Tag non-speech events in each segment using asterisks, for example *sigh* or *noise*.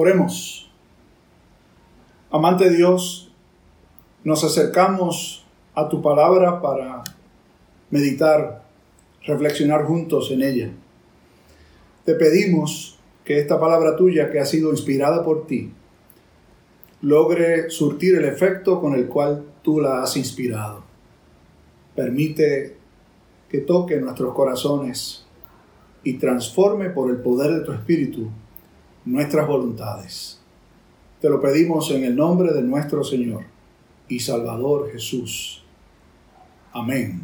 Oremos. Amante Dios, nos acercamos a tu palabra para meditar, reflexionar juntos en ella. Te pedimos que esta palabra tuya que ha sido inspirada por ti logre surtir el efecto con el cual tú la has inspirado. Permite que toque nuestros corazones y transforme por el poder de tu Espíritu nuestras voluntades. Te lo pedimos en el nombre de nuestro Señor y Salvador Jesús. Amén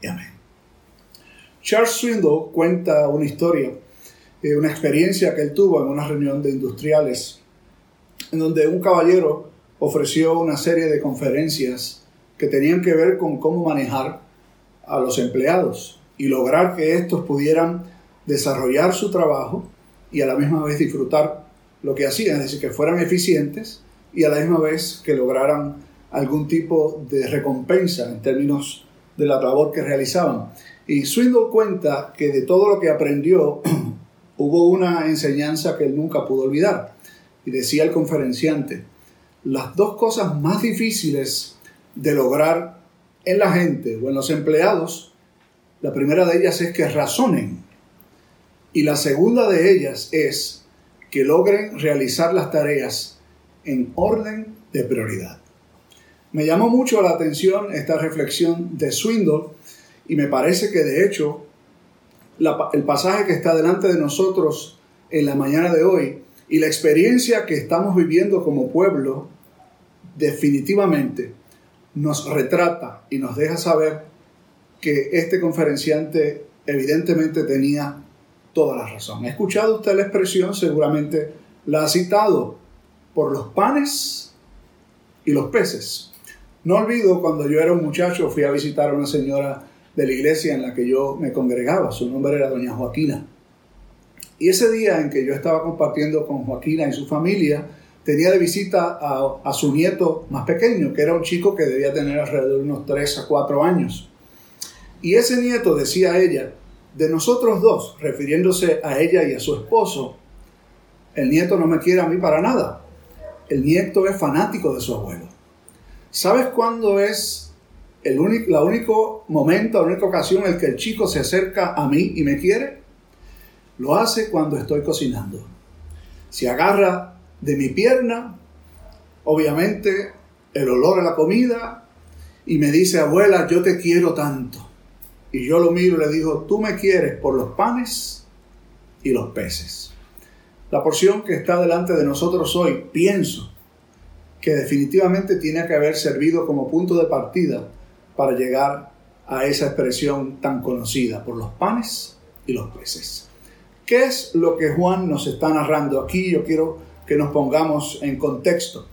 y amén. Charles Swindoll cuenta una historia, eh, una experiencia que él tuvo en una reunión de industriales, en donde un caballero ofreció una serie de conferencias que tenían que ver con cómo manejar a los empleados y lograr que estos pudieran desarrollar su trabajo y a la misma vez disfrutar lo que hacían, es decir, que fueran eficientes y a la misma vez que lograran algún tipo de recompensa en términos de la labor que realizaban. Y Swindoll cuenta que de todo lo que aprendió *clears throat* hubo una enseñanza que él nunca pudo olvidar. Y decía el conferenciante, las dos cosas más difíciles de lograr en la gente o en los empleados, la primera de ellas es que razonen y la segunda de ellas es que logren realizar las tareas en orden de prioridad. Me llamó mucho la atención esta reflexión de Swindle y me parece que de hecho el pasaje que está delante de nosotros en la mañana de hoy y la experiencia que estamos viviendo como pueblo definitivamente nos retrata y nos deja saber que este conferenciante evidentemente tenía toda la razón. ¿Ha escuchado usted la expresión? Seguramente la ha citado por los panes y los peces. No olvido cuando yo era un muchacho fui a visitar a una señora de la iglesia en la que yo me congregaba. Su nombre era doña Joaquina. Y ese día en que yo estaba compartiendo con Joaquina y su familia, tenía de visita a, su nieto más pequeño, que era un chico que debía tener alrededor de unos 3 a 4 años. Y ese nieto decía a ella, de nosotros dos, refiriéndose a ella y a su esposo, el nieto no me quiere a mí para nada. El nieto es fanático de su abuelo. ¿Sabes cuándo es el único, la momento, la única ocasión en que el chico se acerca a mí y me quiere? Lo hace cuando estoy cocinando. Si agarra de mi pierna, obviamente el olor a la comida, y me dice, abuela, yo te quiero tanto. Y yo lo miro y le digo, tú me quieres por los panes y los peces. La porción que está delante de nosotros hoy, pienso que definitivamente tiene que haber servido como punto de partida para llegar a esa expresión tan conocida, por los panes y los peces. ¿Qué es lo que Juan nos está narrando aquí? Yo quiero que nos pongamos en contexto.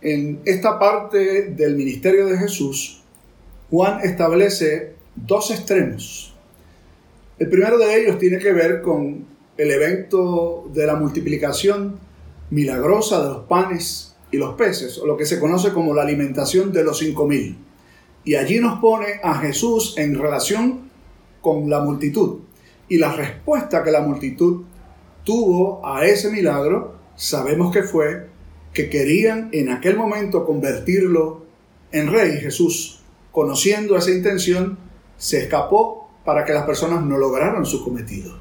En esta parte del ministerio de Jesús, Juan establece dos extremos. El primero de ellos tiene que ver con el evento de la multiplicación milagrosa de los panes y los peces, o lo que se conoce como la alimentación de los cinco mil. Y allí nos pone a Jesús en relación con la multitud. Y la respuesta que la multitud tuvo a ese milagro, sabemos que fue que querían en aquel momento convertirlo en rey Jesús conociendo esa intención, se escapó para que las personas no lograran su cometido.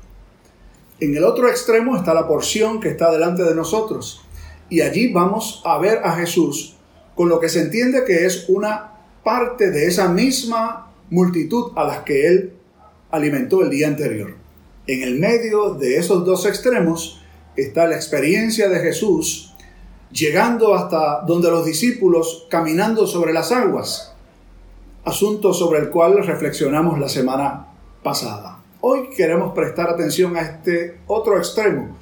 En el otro extremo está la porción que está delante de nosotros. Y allí vamos a ver a Jesús con lo que se entiende que es una parte de esa misma multitud a las que él alimentó el día anterior. En el medio de esos dos extremos está la experiencia de Jesús llegando hasta donde los discípulos caminando sobre las aguas asunto sobre el cual reflexionamos la semana pasada. Hoy queremos prestar atención a este otro extremo,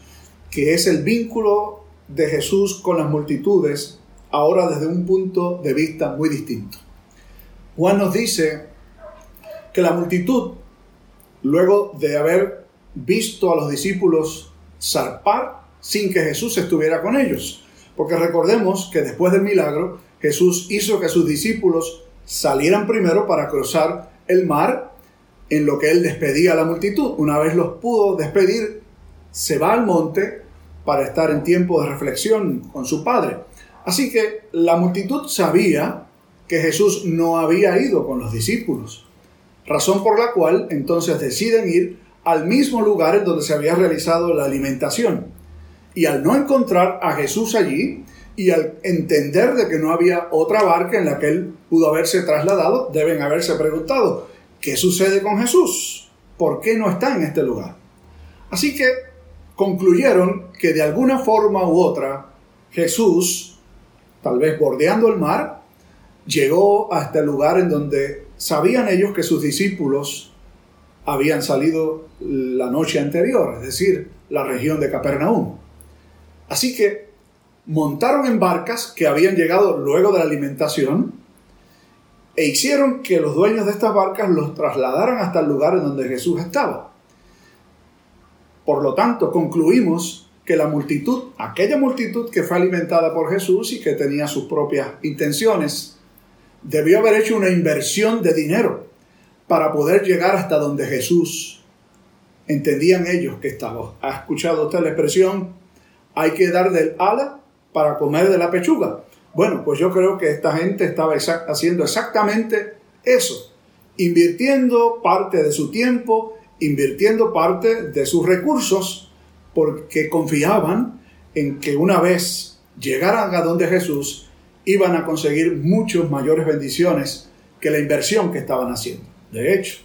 que es el vínculo de Jesús con las multitudes, ahora desde un punto de vista muy distinto. Juan nos dice que la multitud, luego de haber visto a los discípulos zarpar sin que Jesús estuviera con ellos, porque recordemos que después del milagro, Jesús hizo que sus discípulos salieran primero para cruzar el mar en lo que él despedía a la multitud. Una vez los pudo despedir, se va al monte para estar en tiempo de reflexión con su padre. Así que la multitud sabía que Jesús no había ido con los discípulos, razón por la cual entonces deciden ir al mismo lugar en donde se había realizado la alimentación. Y al no encontrar a Jesús allí, y al entender de que no había otra barca en la que él pudo haberse trasladado, deben haberse preguntado, ¿qué sucede con Jesús? ¿Por qué no está en este lugar? Así que concluyeron que de alguna forma u otra Jesús, tal vez bordeando el mar, llegó a este lugar en donde sabían ellos que sus discípulos habían salido la noche anterior, es decir, la región de Capernaum. Así que montaron en barcas que habían llegado luego de la alimentación e hicieron que los dueños de estas barcas los trasladaran hasta el lugar en donde Jesús estaba. Por lo tanto, concluimos que la multitud, aquella multitud que fue alimentada por Jesús y que tenía sus propias intenciones, debió haber hecho una inversión de dinero para poder llegar hasta donde Jesús entendían ellos que estaba. ¿Ha escuchado usted la expresión? Hay que dar del ala para comer de la pechuga. Bueno, pues yo creo que esta gente estaba haciendo exactamente eso, invirtiendo parte de su tiempo, invirtiendo parte de sus recursos, porque confiaban en que una vez llegaran a donde Jesús, iban a conseguir muchas mayores bendiciones que la inversión que estaban haciendo. De hecho,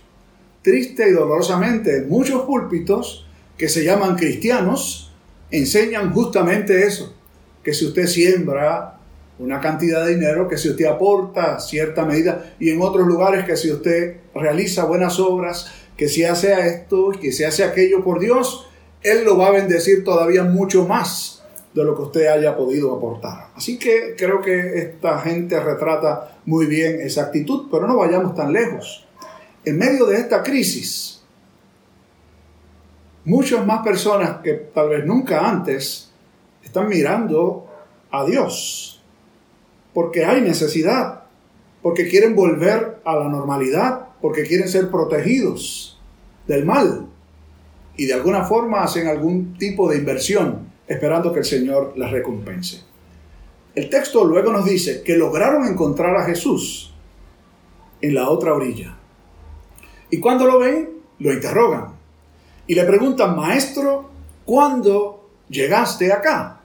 triste y dolorosamente, muchos púlpitos que se llaman cristianos enseñan justamente eso, que si usted siembra una cantidad de dinero, que si usted aporta cierta medida, y en otros lugares que si usted realiza buenas obras, que si hace esto, que si hace aquello por Dios, Él lo va a bendecir todavía mucho más de lo que usted haya podido aportar. Así que creo que esta gente retrata muy bien esa actitud, pero no vayamos tan lejos. En medio de esta crisis, muchas más personas que tal vez nunca antes están mirando a Dios, porque hay necesidad, porque quieren volver a la normalidad, porque quieren ser protegidos del mal y de alguna forma hacen algún tipo de inversión esperando que el Señor les recompense. El texto luego nos dice que lograron encontrar a Jesús en la otra orilla. Y cuando lo ven, lo interrogan y le preguntan, maestro, ¿cuándo llegaste acá?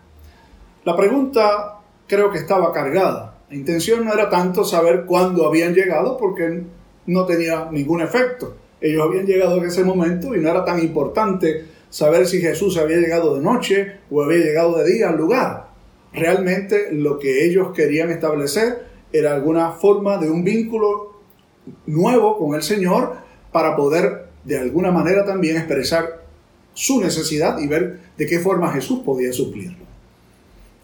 La pregunta creo que estaba cargada. La intención no era tanto saber cuándo habían llegado porque no tenía ningún efecto. Ellos habían llegado en ese momento y no era tan importante saber si Jesús había llegado de noche o había llegado de día al lugar. Realmente lo que ellos querían establecer era alguna forma de un vínculo nuevo con el Señor para poder de alguna manera también expresar su necesidad y ver de qué forma Jesús podía suplirlo.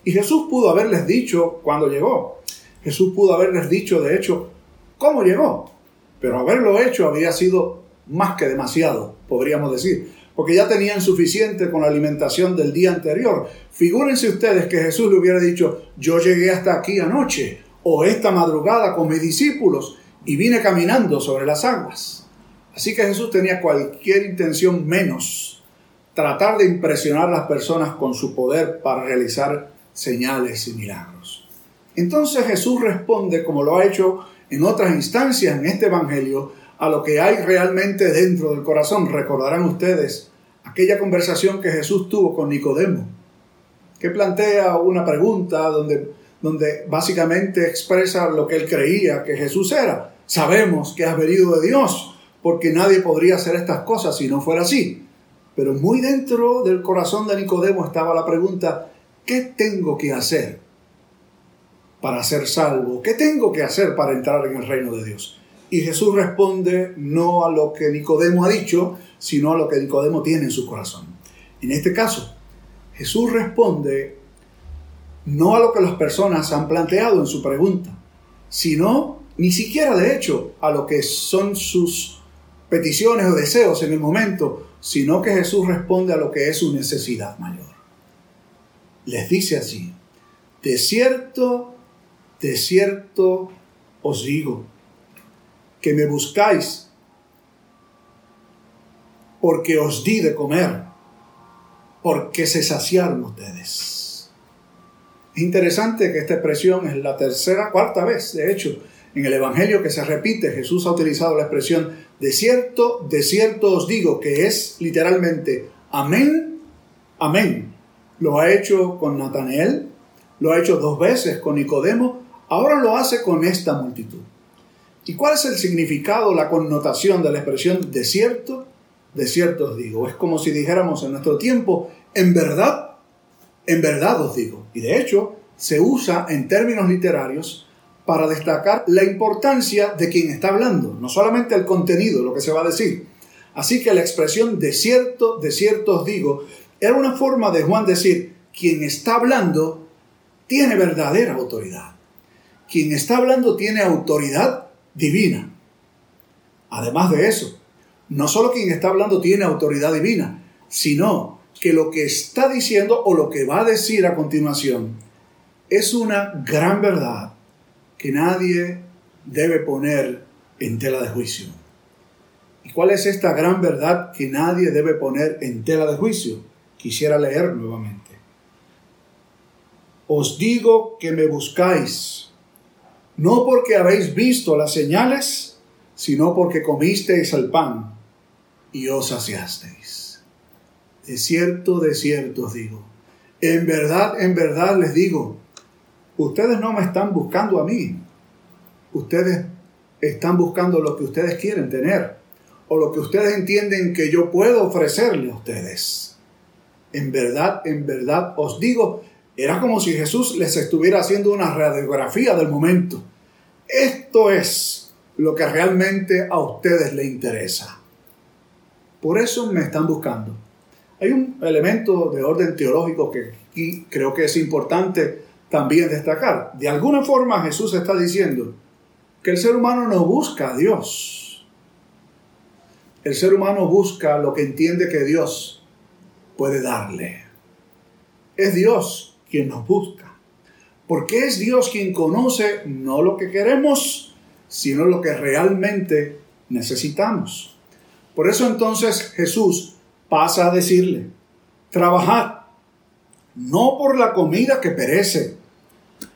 Y Jesús pudo haberles dicho cuando llegó. Jesús pudo haberles dicho, de hecho, cómo llegó. Pero haberlo hecho había sido más que demasiado, podríamos decir, porque ya tenían suficiente con la alimentación del día anterior. Figúrense ustedes que Jesús le hubiera dicho, yo llegué hasta aquí anoche o esta madrugada con mis discípulos y vine caminando sobre las aguas. Así que Jesús tenía cualquier intención menos tratar de impresionar a las personas con su poder para realizar señales y milagros. Entonces Jesús responde, como lo ha hecho en otras instancias en este Evangelio, a lo que hay realmente dentro del corazón. Recordarán ustedes aquella conversación que Jesús tuvo con Nicodemo, que plantea una pregunta donde, donde básicamente expresa lo que él creía que Jesús era. Sabemos que has venido de Dios, porque nadie podría hacer estas cosas si no fuera así. Pero muy dentro del corazón de Nicodemo estaba la pregunta, ¿qué tengo que hacer para ser salvo? ¿Qué tengo que hacer para entrar en el reino de Dios? Y Jesús responde no a lo que Nicodemo ha dicho, sino a lo que Nicodemo tiene en su corazón. En este caso, Jesús responde no a lo que las personas han planteado en su pregunta, sino ni siquiera de hecho a lo que son sus peticiones o deseos en el momento, sino que Jesús responde a lo que es su necesidad mayor les dice así, de cierto, de cierto os digo, que me buscáis porque os di de comer. porque se saciaron ustedes. Es interesante que esta expresión es la tercera, cuarta vez, de hecho, en el Evangelio que se repite. Jesús ha utilizado la expresión de cierto, de cierto os digo, que es literalmente amén, amén. Lo ha hecho con Natanael, lo ha hecho dos veces con Nicodemo, ahora lo hace con esta multitud. ¿Y cuál es el significado, la connotación de la expresión de cierto? De cierto os digo. Es como si dijéramos en nuestro tiempo, en verdad, en verdad os digo. Y de hecho, se usa en términos literarios para destacar la importancia de quien está hablando, no solamente el contenido, lo que se va a decir. Así que la expresión de cierto, de cierto os digo, era una forma de Juan decir, quien está hablando tiene verdadera autoridad. Quien está hablando tiene autoridad divina. Además de eso, no solo quien está hablando tiene autoridad divina, sino que lo que está diciendo o lo que va a decir a continuación es una gran verdad que nadie debe poner en tela de juicio. ¿Y cuál es esta gran verdad que nadie debe poner en tela de juicio? Quisiera leer nuevamente. Os digo que me buscáis, no porque habéis visto las señales, sino porque comisteis el pan y os saciasteis. De cierto, de cierto os digo, en verdad, en verdad les digo, ustedes no me están buscando a mí, ustedes están buscando lo que ustedes quieren tener o lo que ustedes entienden que yo puedo ofrecerle a ustedes. En verdad, en verdad os digo, era como si Jesús les estuviera haciendo una radiografía del momento. Esto es lo que realmente a ustedes les interesa. Por eso me están buscando. Hay un elemento de orden teológico que creo que es importante también destacar. De alguna forma Jesús está diciendo que el ser humano no busca a Dios. El ser humano busca lo que entiende que Dios puede darle. Es Dios quien nos busca. Porque es Dios quien conoce no lo que queremos, sino lo que realmente necesitamos. Por eso entonces Jesús pasa a decirle, trabajad no por la comida que perece,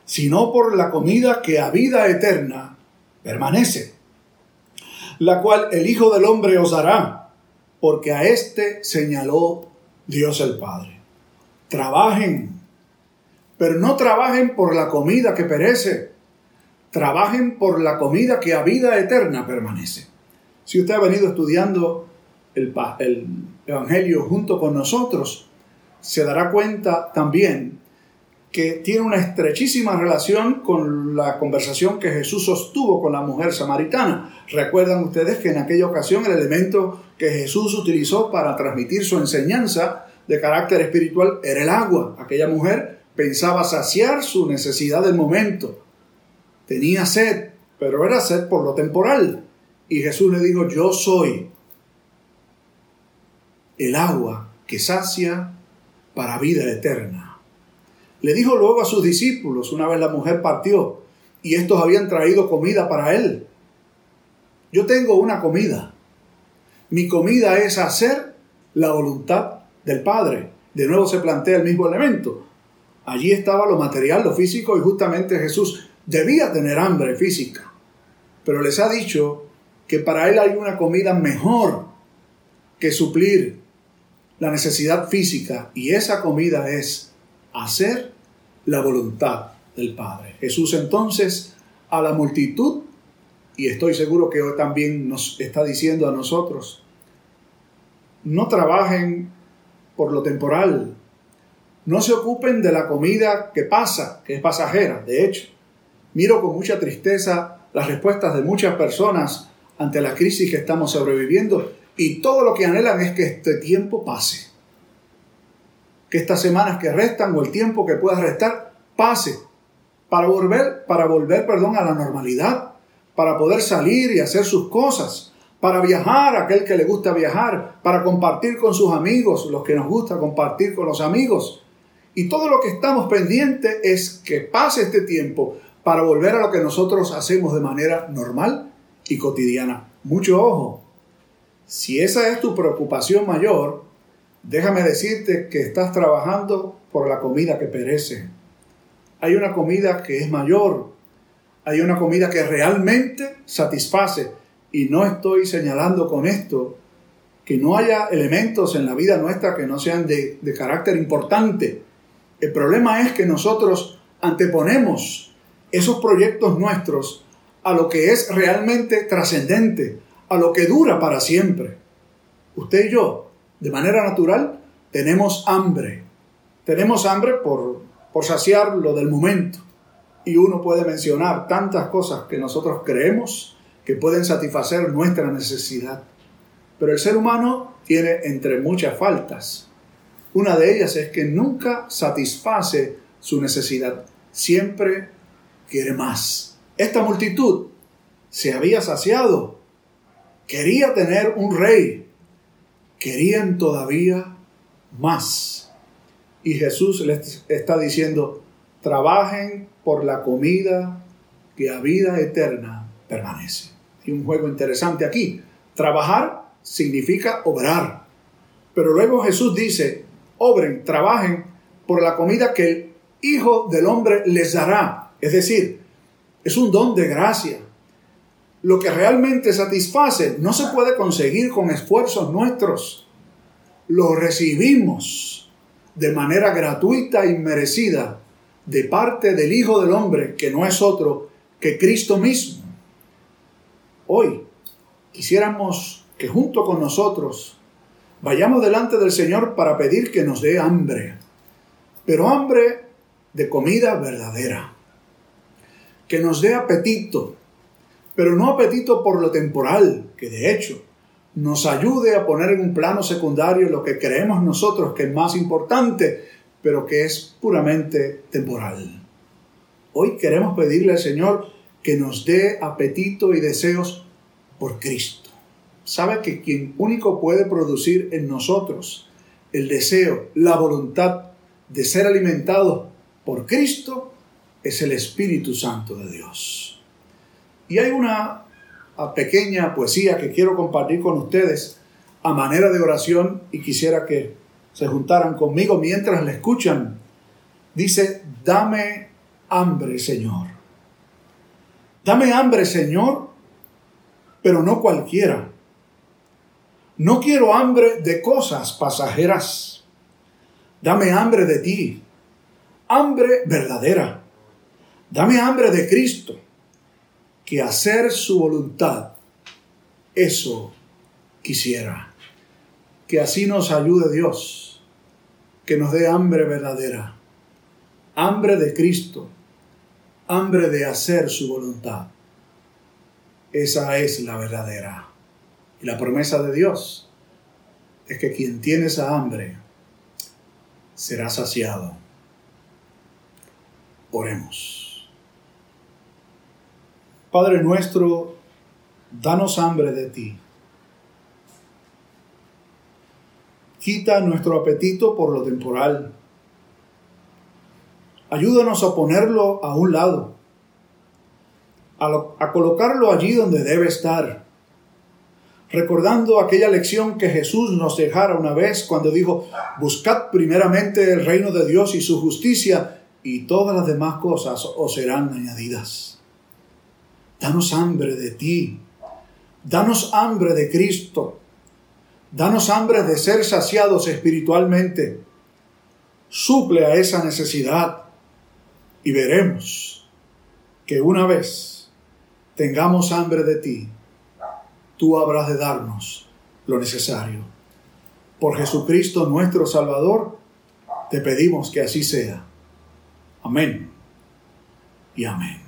sino por la comida que a vida eterna permanece, la cual el Hijo del Hombre os dará, porque a éste señaló Dios el Padre. Trabajen pero no trabajen por la comida que perece, trabajen por la comida que a vida eterna permanece. Si usted ha venido estudiando el, el Evangelio junto con nosotros, se dará cuenta también que tiene una estrechísima relación con la conversación que Jesús sostuvo con la mujer samaritana. Recuerdan ustedes que en aquella ocasión el elemento que Jesús utilizó para transmitir su enseñanza de carácter espiritual era el agua. Aquella mujer pensaba saciar su necesidad del momento. Tenía sed, pero era sed por lo temporal. Y Jesús le dijo, yo soy el agua que sacia para vida eterna. Le dijo luego a sus discípulos, una vez la mujer partió, y estos habían traído comida para él. Yo tengo una comida. Mi comida es hacer la voluntad del Padre. De nuevo se plantea el mismo elemento. Allí estaba lo material, lo físico y justamente Jesús debía tener hambre física. Pero les ha dicho que para él hay una comida mejor que suplir la necesidad física y esa comida es hacer la voluntad del Padre. Jesús entonces a la multitud, y estoy seguro que hoy también nos está diciendo a nosotros, no trabajen por lo temporal, no se ocupen de la comida que pasa, que es pasajera. De hecho, miro con mucha tristeza las respuestas de muchas personas ante la crisis que estamos sobreviviendo y todo lo que anhelan es que este tiempo pase. Que estas semanas que restan o el tiempo que pueda restar pase para volver, para volver, perdón, a la normalidad, para poder salir y hacer sus cosas, para viajar, aquel que le gusta viajar, para compartir con sus amigos, los que nos gusta compartir con los amigos, y todo lo que estamos pendientes es que pase este tiempo para volver a lo que nosotros hacemos de manera normal y cotidiana. Mucho ojo. Si esa es tu preocupación mayor, déjame decirte que estás trabajando por la comida que perece. Hay una comida que es mayor, hay una comida que realmente satisface. Y no estoy señalando con esto que no haya elementos en la vida nuestra que no sean de, de carácter importante. El problema es que nosotros anteponemos esos proyectos nuestros a lo que es realmente trascendente, a lo que dura para siempre. Usted y yo, de manera natural, tenemos hambre. Tenemos hambre por, por saciar lo del momento. Y uno puede mencionar tantas cosas que nosotros creemos que pueden satisfacer nuestra necesidad. Pero el ser humano tiene entre muchas faltas. Una de ellas es que nunca satisface su necesidad. Siempre quiere más. Esta multitud se había saciado. Quería tener un rey. Querían todavía más. Y Jesús les está diciendo, trabajen por la comida que a vida eterna permanece. Y un juego interesante aquí. Trabajar significa obrar. Pero luego Jesús dice, obren, trabajen por la comida que el Hijo del Hombre les dará. Es decir, es un don de gracia. Lo que realmente satisface no se puede conseguir con esfuerzos nuestros. Lo recibimos de manera gratuita y merecida de parte del Hijo del Hombre, que no es otro que Cristo mismo. Hoy quisiéramos que junto con nosotros vayamos delante del Señor para pedir que nos dé hambre, pero hambre de comida verdadera, que nos dé apetito, pero no apetito por lo temporal, que de hecho nos ayude a poner en un plano secundario lo que creemos nosotros que es más importante, pero que es puramente temporal. Hoy queremos pedirle al Señor que nos dé apetito y deseos por Cristo. Sabe que quien único puede producir en nosotros el deseo, la voluntad de ser alimentados por Cristo es el Espíritu Santo de Dios. Y hay una pequeña poesía que quiero compartir con ustedes a manera de oración y quisiera que se juntaran conmigo mientras le escuchan, dice, dame hambre, Señor. Dame hambre, Señor, pero no cualquiera. No quiero hambre de cosas pasajeras. Dame hambre de ti, hambre verdadera. Dame hambre de Cristo, que hacer su voluntad, eso quisiera. Que así nos ayude Dios que nos dé hambre verdadera, hambre de Cristo, hambre de hacer su voluntad. Esa es la verdadera. Y la promesa de Dios es que quien tiene esa hambre será saciado. Oremos. Padre nuestro, danos hambre de ti Quita nuestro apetito por lo temporal. Ayúdanos a ponerlo a un lado, a, colocarlo allí donde debe estar, recordando aquella lección que Jesús nos dejara una vez cuando dijo, buscad primeramente el reino de Dios y su justicia, y todas las demás cosas os serán añadidas. Danos hambre de ti, danos hambre de Cristo, Danos hambre de ser saciados espiritualmente. Suple a esa necesidad y veremos que una vez tengamos hambre de ti, tú habrás de darnos lo necesario. Por Jesucristo nuestro Salvador, te pedimos que así sea. Amén y amén.